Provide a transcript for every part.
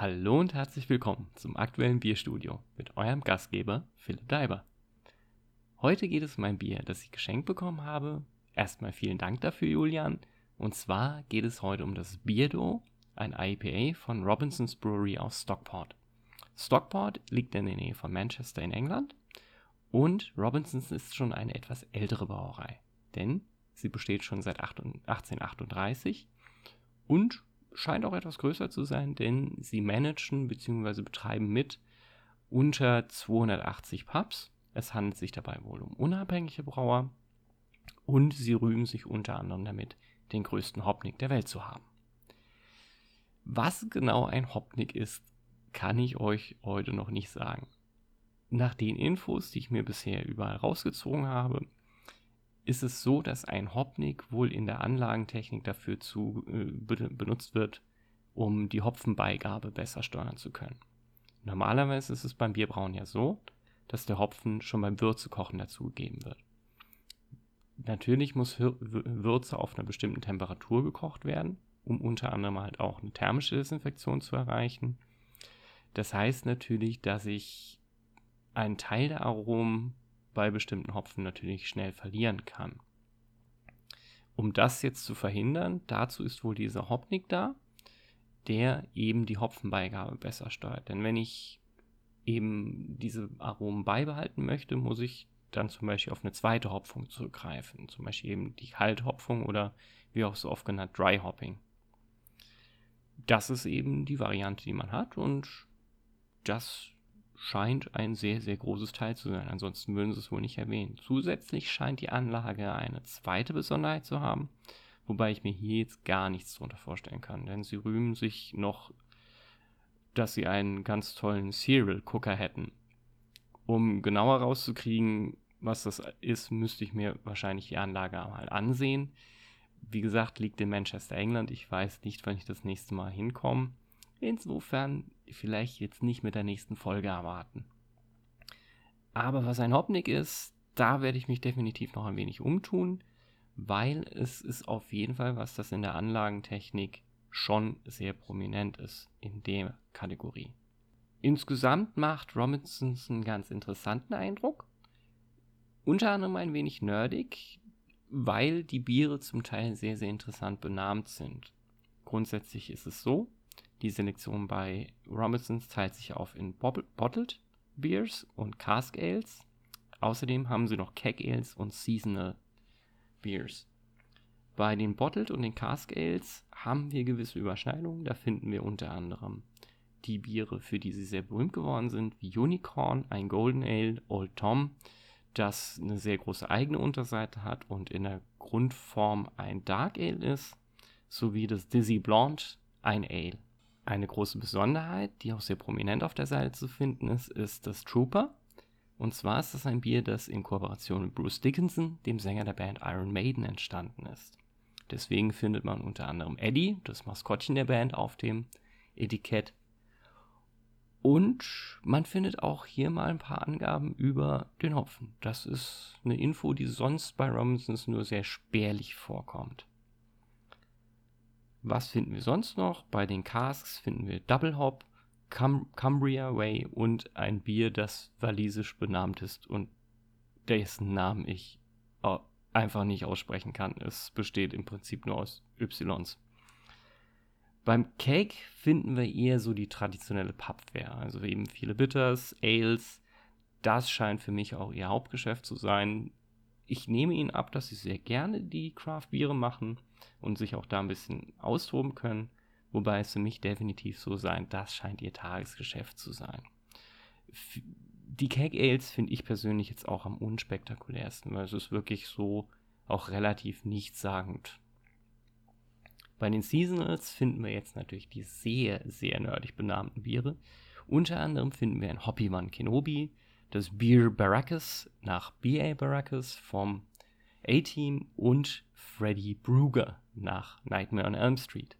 Hallo und herzlich willkommen zum aktuellen Bierstudio mit eurem Gastgeber Philipp Daiber. Heute geht es um ein Bier, das ich geschenkt bekommen habe. Erstmal vielen Dank dafür, Julian. Und zwar geht es heute um das Beardo, ein IPA von Robinson's Brewery aus Stockport. Stockport liegt in der Nähe von Manchester in England und Robinsons ist schon eine etwas ältere Brauerei, denn sie besteht schon seit 1838 und scheint auch etwas größer zu sein, denn sie managen bzw. betreiben mit unter 280 Pubs. Es handelt sich dabei wohl um unabhängige Brauer und sie rühmen sich unter anderem damit, den größten Hopnik der Welt zu haben. Was genau ein Hopnik ist, kann ich euch heute noch nicht sagen. Nach den Infos, die ich mir bisher überall rausgezogen habe, ist es so, dass ein Hopnik wohl in der Anlagentechnik dafür zu, äh, benutzt wird, um die Hopfenbeigabe besser steuern zu können. Normalerweise ist es beim Bierbrauen ja so, dass der Hopfen schon beim Würzekochen dazugegeben wird. Natürlich muss Würze auf einer bestimmten Temperatur gekocht werden, um unter anderem halt auch eine thermische Desinfektion zu erreichen. Das heißt natürlich, dass ich einen Teil der Aromen bei bestimmten Hopfen natürlich schnell verlieren kann. Um das jetzt zu verhindern, dazu ist wohl dieser Hopnik da, der eben die Hopfenbeigabe besser steuert. Denn wenn ich eben diese Aromen beibehalten möchte, muss ich dann zum Beispiel auf eine zweite Hopfung zurückgreifen. Zum Beispiel eben die Kalthopfung oder wie auch so oft genannt Dry Hopping. Das ist eben die Variante, die man hat und das scheint ein sehr, sehr großes Teil zu sein. Ansonsten würden sie es wohl nicht erwähnen. Zusätzlich scheint die Anlage eine zweite Besonderheit zu haben, wobei ich mir hier jetzt gar nichts darunter vorstellen kann, denn sie rühmen sich noch, dass sie einen ganz tollen Serial Cooker hätten. Um genauer rauszukriegen, was das ist, müsste ich mir wahrscheinlich die Anlage mal ansehen. Wie gesagt, liegt in Manchester, England. Ich weiß nicht, wann ich das nächste Mal hinkomme. Insofern vielleicht jetzt nicht mit der nächsten Folge erwarten. Aber was ein Hopnik ist, da werde ich mich definitiv noch ein wenig umtun, weil es ist auf jeden Fall was, das in der Anlagentechnik schon sehr prominent ist in der Kategorie. Insgesamt macht Robinsons einen ganz interessanten Eindruck. Unter anderem ein wenig nerdig, weil die Biere zum Teil sehr, sehr interessant benannt sind. Grundsätzlich ist es so, die Selektion bei Robinsons teilt sich auf in Bottled Beers und Cask Ales. Außerdem haben sie noch Keg Ales und Seasonal Beers. Bei den Bottled und den Cask Ales haben wir gewisse Überschneidungen. Da finden wir unter anderem die Biere, für die sie sehr berühmt geworden sind, wie Unicorn, ein Golden Ale, Old Tom, das eine sehr große eigene Unterseite hat und in der Grundform ein Dark Ale ist, sowie das Dizzy Blonde, ein Ale. Eine große Besonderheit, die auch sehr prominent auf der Seite zu finden ist, ist das Trooper. Und zwar ist das ein Bier, das in Kooperation mit Bruce Dickinson, dem Sänger der Band Iron Maiden, entstanden ist. Deswegen findet man unter anderem Eddie, das Maskottchen der Band, auf dem Etikett. Und man findet auch hier mal ein paar Angaben über den Hopfen. Das ist eine Info, die sonst bei Robinsons nur sehr spärlich vorkommt. Was finden wir sonst noch? Bei den Casks finden wir Double Hop, Cam Cumbria Way und ein Bier, das walisisch benannt ist und dessen Namen ich einfach nicht aussprechen kann. Es besteht im Prinzip nur aus Ys. Beim Cake finden wir eher so die traditionelle Pubware, also eben viele Bitters, Ales. Das scheint für mich auch ihr Hauptgeschäft zu sein. Ich nehme ihnen ab, dass sie sehr gerne die Craft-Biere machen und sich auch da ein bisschen austoben können. Wobei es für mich definitiv so sein, das scheint ihr Tagesgeschäft zu sein. Die Cake Ales finde ich persönlich jetzt auch am unspektakulärsten, weil es ist wirklich so auch relativ nichtssagend. Bei den Seasonals finden wir jetzt natürlich die sehr, sehr nerdig benannten Biere. Unter anderem finden wir ein Hoppyman Kenobi, das Beer Baracus nach B.A. Baracus vom A-Team und Freddy Brugger nach Nightmare on Elm Street.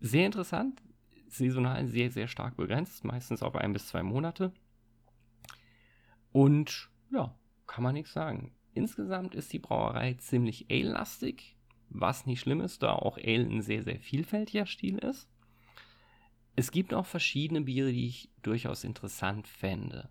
Sehr interessant, saisonal sehr, sehr stark begrenzt, meistens auf ein bis zwei Monate. Und ja, kann man nichts sagen. Insgesamt ist die Brauerei ziemlich ale-lastig, was nicht schlimm ist, da auch Ale ein sehr, sehr vielfältiger Stil ist. Es gibt auch verschiedene Biere, die ich durchaus interessant fände.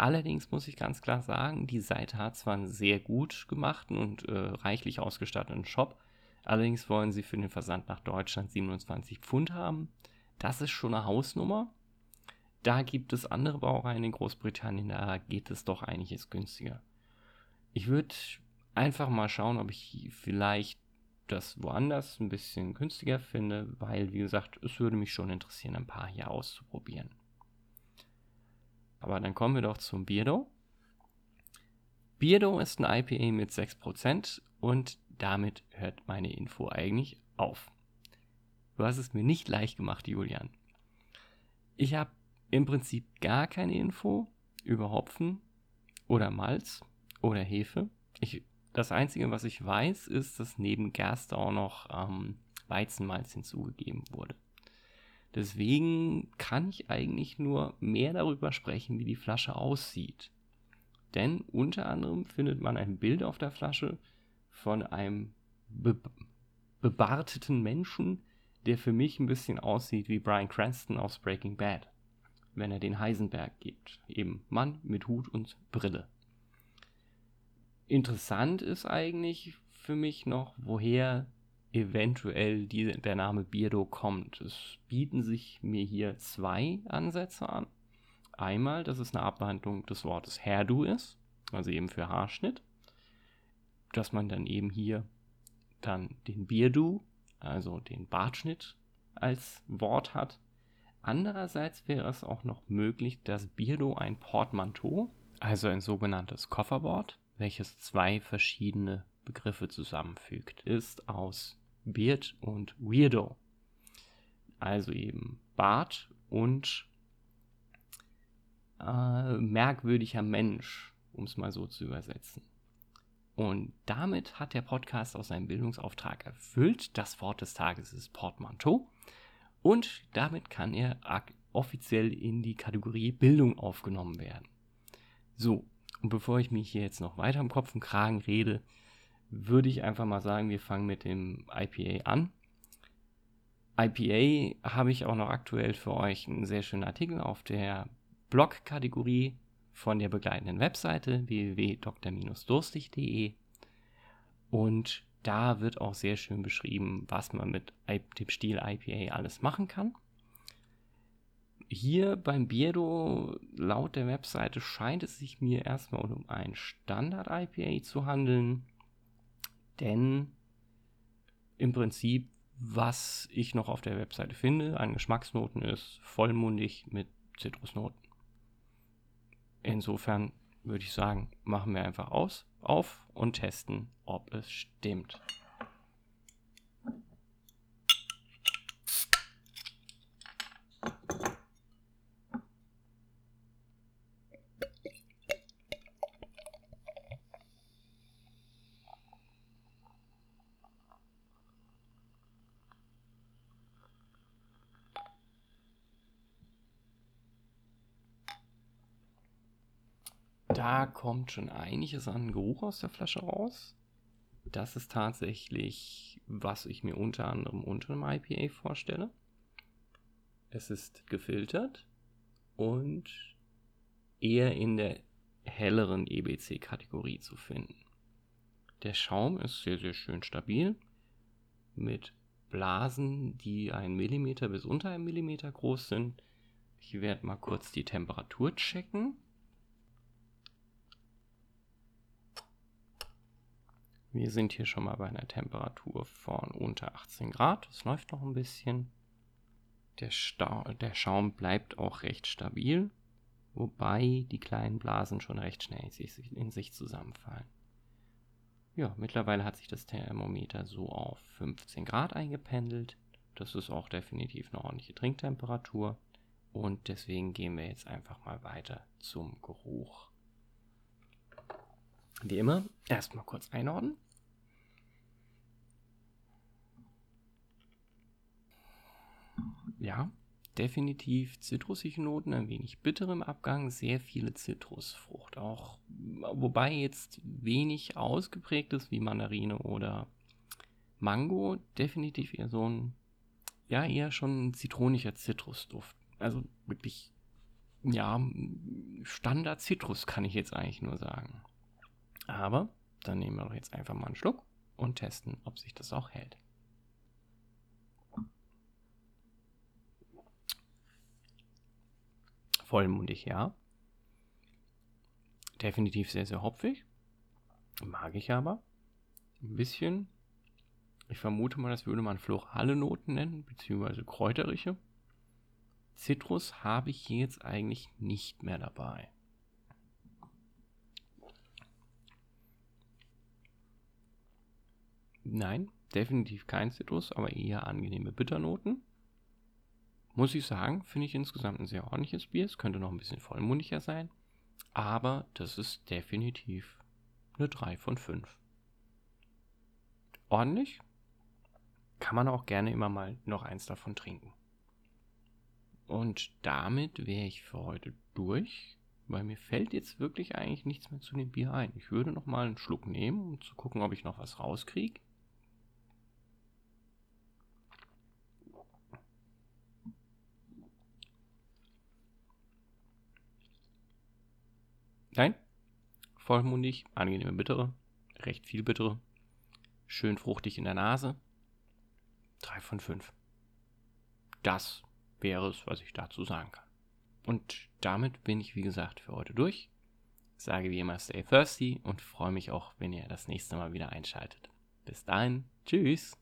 Allerdings muss ich ganz klar sagen, die Seite hat zwar einen sehr gut gemachten und äh, reichlich ausgestatteten Shop, allerdings wollen sie für den Versand nach Deutschland 27 Pfund haben. Das ist schon eine Hausnummer. Da gibt es andere Brauereien in Großbritannien, da geht es doch einiges günstiger. Ich würde einfach mal schauen, ob ich vielleicht das woanders ein bisschen günstiger finde, weil, wie gesagt, es würde mich schon interessieren, ein paar hier auszuprobieren. Aber dann kommen wir doch zum Beardo. Beardo ist ein IPA mit 6% und damit hört meine Info eigentlich auf. Du hast es mir nicht leicht gemacht, Julian. Ich habe im Prinzip gar keine Info über Hopfen oder Malz oder Hefe. Ich, das Einzige, was ich weiß, ist, dass neben Gerste auch noch ähm, Weizenmalz hinzugegeben wurde. Deswegen kann ich eigentlich nur mehr darüber sprechen, wie die Flasche aussieht. Denn unter anderem findet man ein Bild auf der Flasche von einem be bebarteten Menschen, der für mich ein bisschen aussieht wie Brian Cranston aus Breaking Bad, wenn er den Heisenberg gibt. Eben Mann mit Hut und Brille. Interessant ist eigentlich für mich noch, woher eventuell die, der Name Beardo kommt. Es bieten sich mir hier zwei Ansätze an. Einmal, dass es eine Abwandlung des Wortes Hairdo ist, also eben für Haarschnitt, dass man dann eben hier dann den Beardo, also den Bartschnitt als Wort hat. Andererseits wäre es auch noch möglich, dass Beardo ein Portmanteau, also ein sogenanntes Kofferwort, welches zwei verschiedene Begriffe zusammenfügt, ist aus Beard und Weirdo. Also eben Bart und äh, merkwürdiger Mensch, um es mal so zu übersetzen. Und damit hat der Podcast auch seinen Bildungsauftrag erfüllt. Das Wort des Tages ist Portmanteau. Und damit kann er offiziell in die Kategorie Bildung aufgenommen werden. So, und bevor ich mich hier jetzt noch weiter im Kopf und Kragen rede, würde ich einfach mal sagen, wir fangen mit dem IPA an. IPA habe ich auch noch aktuell für euch einen sehr schönen Artikel auf der Blog-Kategorie von der begleitenden Webseite www.dr-durstig.de und da wird auch sehr schön beschrieben, was man mit dem Stil IPA alles machen kann. Hier beim Bierdo, laut der Webseite, scheint es sich mir erstmal um ein Standard-IPA zu handeln, denn im Prinzip, was ich noch auf der Webseite finde, an Geschmacksnoten ist vollmundig mit Zitrusnoten. Insofern würde ich sagen, machen wir einfach aus, auf und testen, ob es stimmt. Da kommt schon einiges an Geruch aus der Flasche raus. Das ist tatsächlich, was ich mir unter anderem unter einem IPA vorstelle. Es ist gefiltert und eher in der helleren EBC-Kategorie zu finden. Der Schaum ist sehr, sehr schön stabil mit Blasen, die ein Millimeter bis unter ein Millimeter groß sind. Ich werde mal kurz die Temperatur checken. Wir sind hier schon mal bei einer Temperatur von unter 18 Grad. Es läuft noch ein bisschen. Der, Stau der Schaum bleibt auch recht stabil, wobei die kleinen Blasen schon recht schnell in sich zusammenfallen. Ja, mittlerweile hat sich das Thermometer so auf 15 Grad eingependelt. Das ist auch definitiv eine ordentliche Trinktemperatur. Und deswegen gehen wir jetzt einfach mal weiter zum Geruch. Wie immer, erstmal kurz einordnen. ja, definitiv zitrusige Noten, ein wenig bitter im Abgang, sehr viele Zitrusfrucht. Auch wobei jetzt wenig ausgeprägt ist wie Mandarine oder Mango, definitiv eher so ein, ja, eher schon ein zitronischer Zitrusduft. Also wirklich, ja, Standard Zitrus kann ich jetzt eigentlich nur sagen. Aber dann nehmen wir doch jetzt einfach mal einen Schluck und testen, ob sich das auch hält. Vollmundig, ja. Definitiv sehr, sehr hopfig. Mag ich aber. Ein bisschen. Ich vermute mal, das würde man florale Noten nennen, beziehungsweise kräuterische. Zitrus habe ich hier jetzt eigentlich nicht mehr dabei. Nein, definitiv kein Zitrus, aber eher angenehme Bitternoten. Muss ich sagen, finde ich insgesamt ein sehr ordentliches Bier. Es könnte noch ein bisschen vollmundiger sein. Aber das ist definitiv eine 3 von 5. Ordentlich. Kann man auch gerne immer mal noch eins davon trinken. Und damit wäre ich für heute durch, weil mir fällt jetzt wirklich eigentlich nichts mehr zu dem Bier ein. Ich würde noch mal einen Schluck nehmen, um zu gucken, ob ich noch was rauskriege. Nein, vollmundig, angenehme Bittere, recht viel Bittere, schön fruchtig in der Nase. 3 von 5. Das wäre es, was ich dazu sagen kann. Und damit bin ich, wie gesagt, für heute durch. Sage wie immer, stay thirsty und freue mich auch, wenn ihr das nächste Mal wieder einschaltet. Bis dahin, tschüss.